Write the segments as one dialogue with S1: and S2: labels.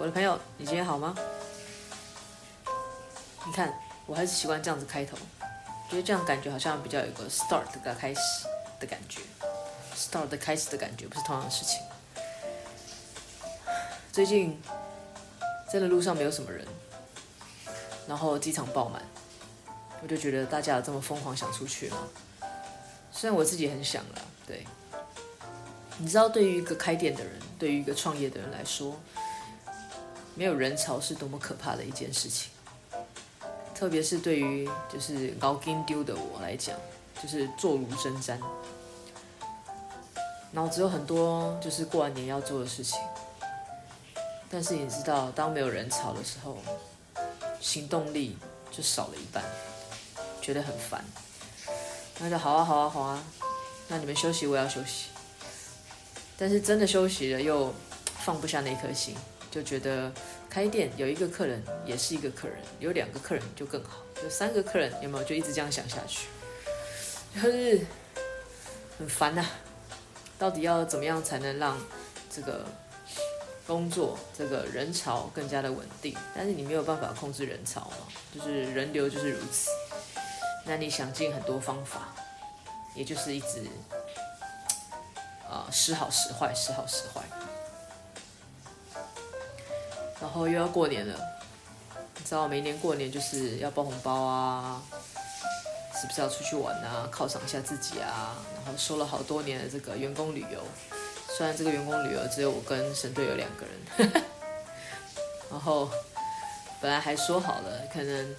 S1: 我的朋友，你今天好吗？你看，我还是习惯这样子开头，觉得这样感觉好像比较有个 start 的开始的感觉，start 的开始的感觉不是同样的事情。最近真的路上没有什么人，然后机场爆满，我就觉得大家这么疯狂想出去吗？虽然我自己很想了，对。你知道，对于一个开店的人，对于一个创业的人来说，没有人潮是多么可怕的一件事情。特别是对于就是熬金丢的我来讲，就是坐如针毡，脑子有很多就是过完年要做的事情。但是你知道，当没有人潮的时候，行动力就少了一半，觉得很烦。那就好啊，好啊，好啊，那你们休息，我要休息。但是真的休息了，又放不下那颗心，就觉得。开店有一个客人也是一个客人，有两个客人就更好，有三个客人有没有？就一直这样想下去，就是很烦呐。到底要怎么样才能让这个工作这个人潮更加的稳定？但是你没有办法控制人潮嘛，就是人流就是如此。那你想尽很多方法，也就是一直啊、时好时坏，时好时坏。然后又要过年了，你知道每年过年就是要包红包啊，是不是要出去玩啊，犒赏一下自己啊？然后收了好多年的这个员工旅游，虽然这个员工旅游只有我跟神队友两个人，然后本来还说好了，可能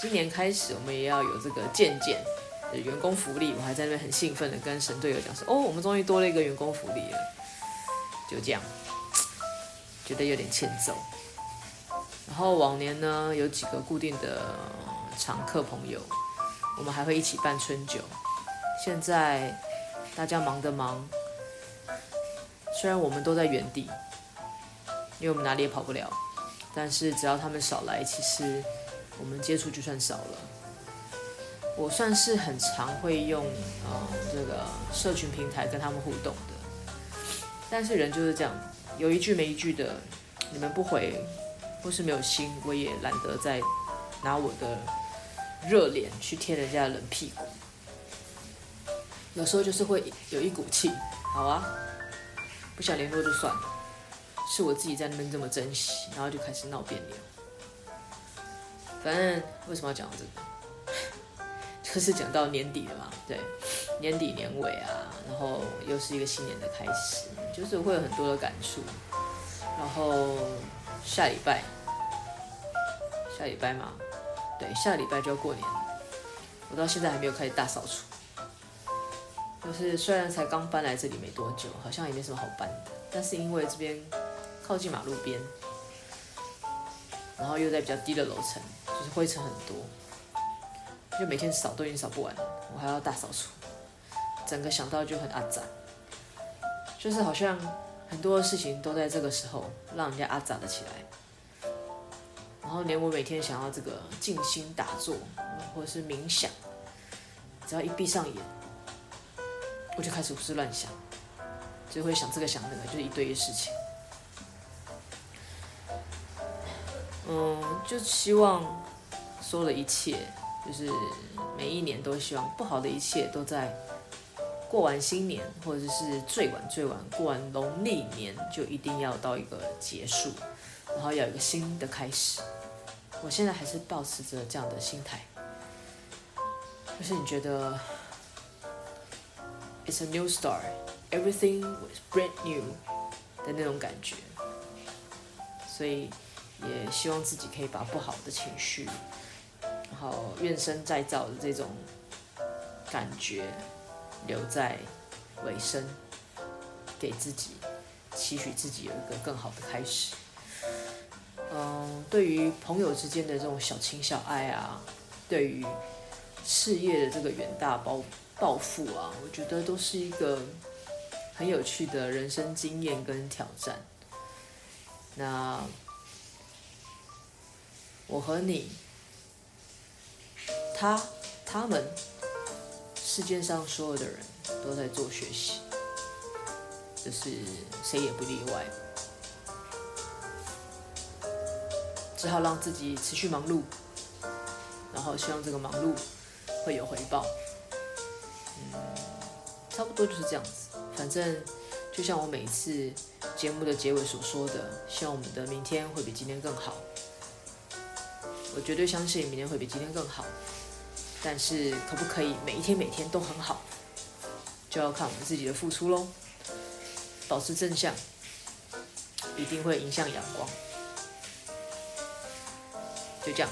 S1: 今年开始我们也要有这个健健的员工福利，我还在那边很兴奋的跟神队友讲说，哦，我们终于多了一个员工福利了，就这样。觉得有点欠揍，然后往年呢，有几个固定的常客朋友，我们还会一起办春酒。现在大家忙的忙，虽然我们都在原地，因为我们哪里也跑不了，但是只要他们少来，其实我们接触就算少了。我算是很常会用、呃、这个社群平台跟他们互动的，但是人就是这样。有一句没一句的，你们不回，或是没有心，我也懒得再拿我的热脸去贴人家的冷屁股。有时候就是会有一股气，好啊，不想联络就算了，是我自己在那边这么珍惜，然后就开始闹别扭。反正为什么要讲这个？就是讲到年底了嘛，对，年底年尾啊，然后又是一个新年的开始。就是会有很多的感触，然后下礼拜，下礼拜嘛，对，下礼拜就要过年了，我到现在还没有开始大扫除。就是虽然才刚搬来这里没多久，好像也没什么好搬的，但是因为这边靠近马路边，然后又在比较低的楼层，就是灰尘很多，就每天扫都已经扫不完，我还要大扫除，整个想到就很阿杂。就是好像很多事情都在这个时候让人家阿杂了起来，然后连我每天想要这个静心打坐或者是冥想，只要一闭上眼，我就开始胡思乱想，就会想这个想那个，就是一堆事情。嗯，就希望说的一切，就是每一年都希望不好的一切都在。过完新年，或者是最晚最晚过完农历年，就一定要到一个结束，然后要有一个新的开始。我现在还是抱持着这样的心态，就是你觉得，It's a new start, everything was brand new 的那种感觉，所以也希望自己可以把不好的情绪，然后怨声载道的这种感觉。留在尾声，给自己期许自己有一个更好的开始。嗯，对于朋友之间的这种小情小爱啊，对于事业的这个远大抱抱负啊，我觉得都是一个很有趣的人生经验跟挑战。那我和你，他，他们。世界上所有的人都在做学习，就是谁也不例外。只好让自己持续忙碌，然后希望这个忙碌会有回报。嗯，差不多就是这样子。反正就像我每一次节目的结尾所说的，希望我们的明天会比今天更好。我绝对相信明天会比今天更好，但是可不可以每一天每天都很好，就要看我们自己的付出喽。保持正向，一定会迎向阳光。就这样，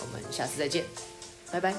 S1: 我们下次再见，拜拜。